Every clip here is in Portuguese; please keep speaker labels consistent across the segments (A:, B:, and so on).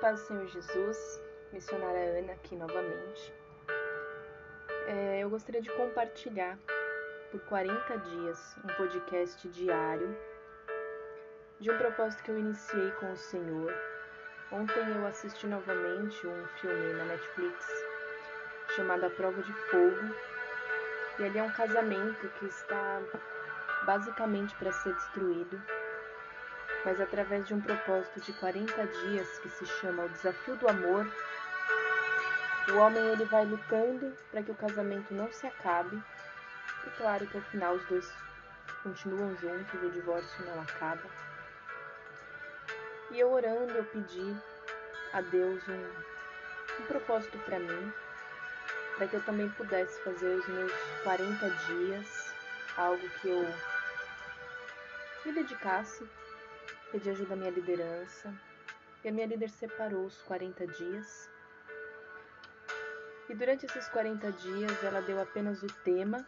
A: paz do Senhor Jesus, missionária Ana aqui novamente. É, eu gostaria de compartilhar por 40 dias um podcast diário de um propósito que eu iniciei com o Senhor. Ontem eu assisti novamente um filme na Netflix chamado A Prova de Fogo, e ali é um casamento que está basicamente para ser destruído mas através de um propósito de 40 dias que se chama o desafio do amor, o homem ele vai lutando para que o casamento não se acabe. E claro que ao final os dois continuam juntos, o divórcio não acaba. E eu orando, eu pedi a Deus um, um propósito para mim, para que eu também pudesse fazer os meus 40 dias, algo que eu me dedicasse pedi ajuda à minha liderança e a minha líder separou os 40 dias. E durante esses 40 dias ela deu apenas o tema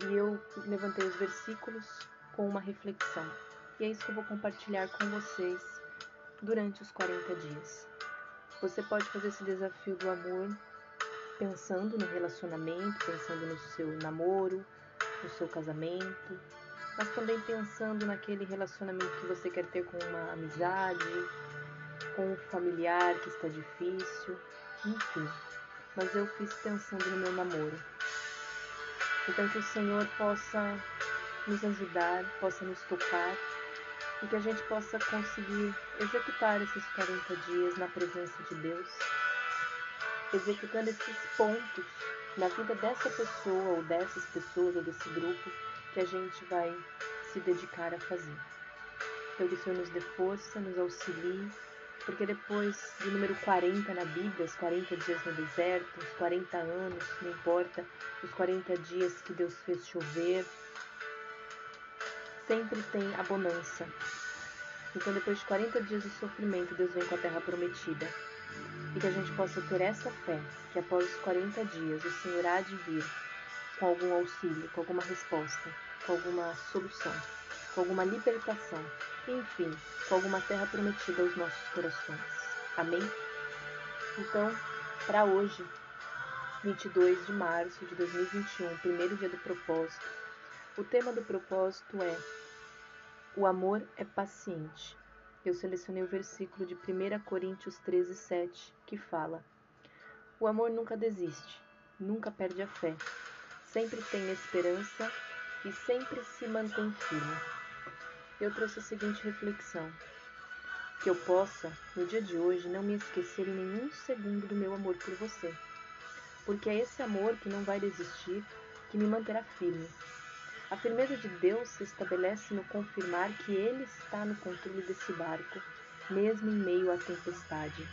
A: e eu levantei os versículos com uma reflexão. E é isso que eu vou compartilhar com vocês durante os 40 dias. Você pode fazer esse desafio do amor pensando no relacionamento, pensando no seu namoro, no seu casamento, mas também pensando naquele relacionamento que você quer ter com uma amizade, com um familiar que está difícil, enfim. Mas eu fiz pensando no meu namoro. Então que o Senhor possa nos ajudar, possa nos tocar e que a gente possa conseguir executar esses 40 dias na presença de Deus, executando esses pontos na vida dessa pessoa ou dessas pessoas ou desse grupo que a gente vai se dedicar a fazer. Então, que o Senhor nos dê força, nos auxilie, porque depois do número 40 na Bíblia, os 40 dias no deserto, os 40 anos, não importa, os 40 dias que Deus fez chover, sempre tem a bonança. Então, depois de 40 dias de sofrimento, Deus vem com a terra prometida. E que a gente possa ter essa fé, que após os 40 dias o Senhor há de vir com algum auxílio, com alguma resposta, com alguma solução, com alguma libertação, enfim, com alguma terra prometida aos nossos corações. Amém? Então, para hoje, 22 de março de 2021, primeiro dia do propósito, o tema do propósito é O amor é paciente. Eu selecionei o versículo de 1 Coríntios 13, 7, que fala: O amor nunca desiste, nunca perde a fé sempre tem esperança e sempre se mantém firme. Eu trouxe a seguinte reflexão: que eu possa, no dia de hoje, não me esquecer em nenhum segundo do meu amor por você, porque é esse amor que não vai desistir que me manterá firme. A firmeza de Deus se estabelece no confirmar que Ele está no controle desse barco, mesmo em meio à tempestade.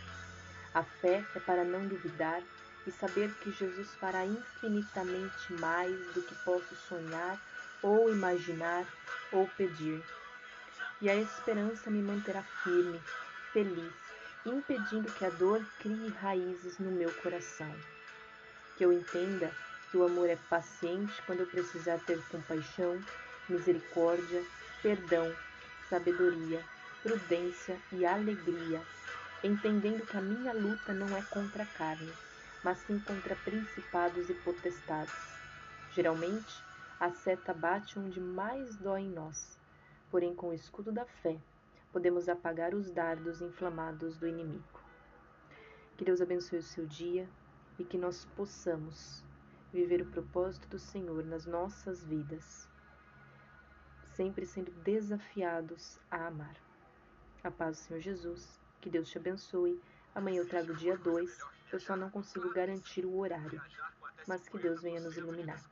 A: A fé é para não duvidar e saber que Jesus fará infinitamente mais do que posso sonhar ou imaginar ou pedir. E a esperança me manterá firme, feliz, impedindo que a dor crie raízes no meu coração. Que eu entenda que o amor é paciente quando eu precisar ter compaixão, misericórdia, perdão, sabedoria, prudência e alegria, entendendo que a minha luta não é contra a carne, mas sim contra principados e potestades. Geralmente, a seta bate onde mais dói em nós, porém, com o escudo da fé, podemos apagar os dardos inflamados do inimigo. Que Deus abençoe o seu dia e que nós possamos viver o propósito do Senhor nas nossas vidas, sempre sendo desafiados a amar. A paz do Senhor Jesus, que Deus te abençoe. Amanhã eu trago o dia 2 eu só não consigo garantir o horário, mas que Deus venha nos iluminar.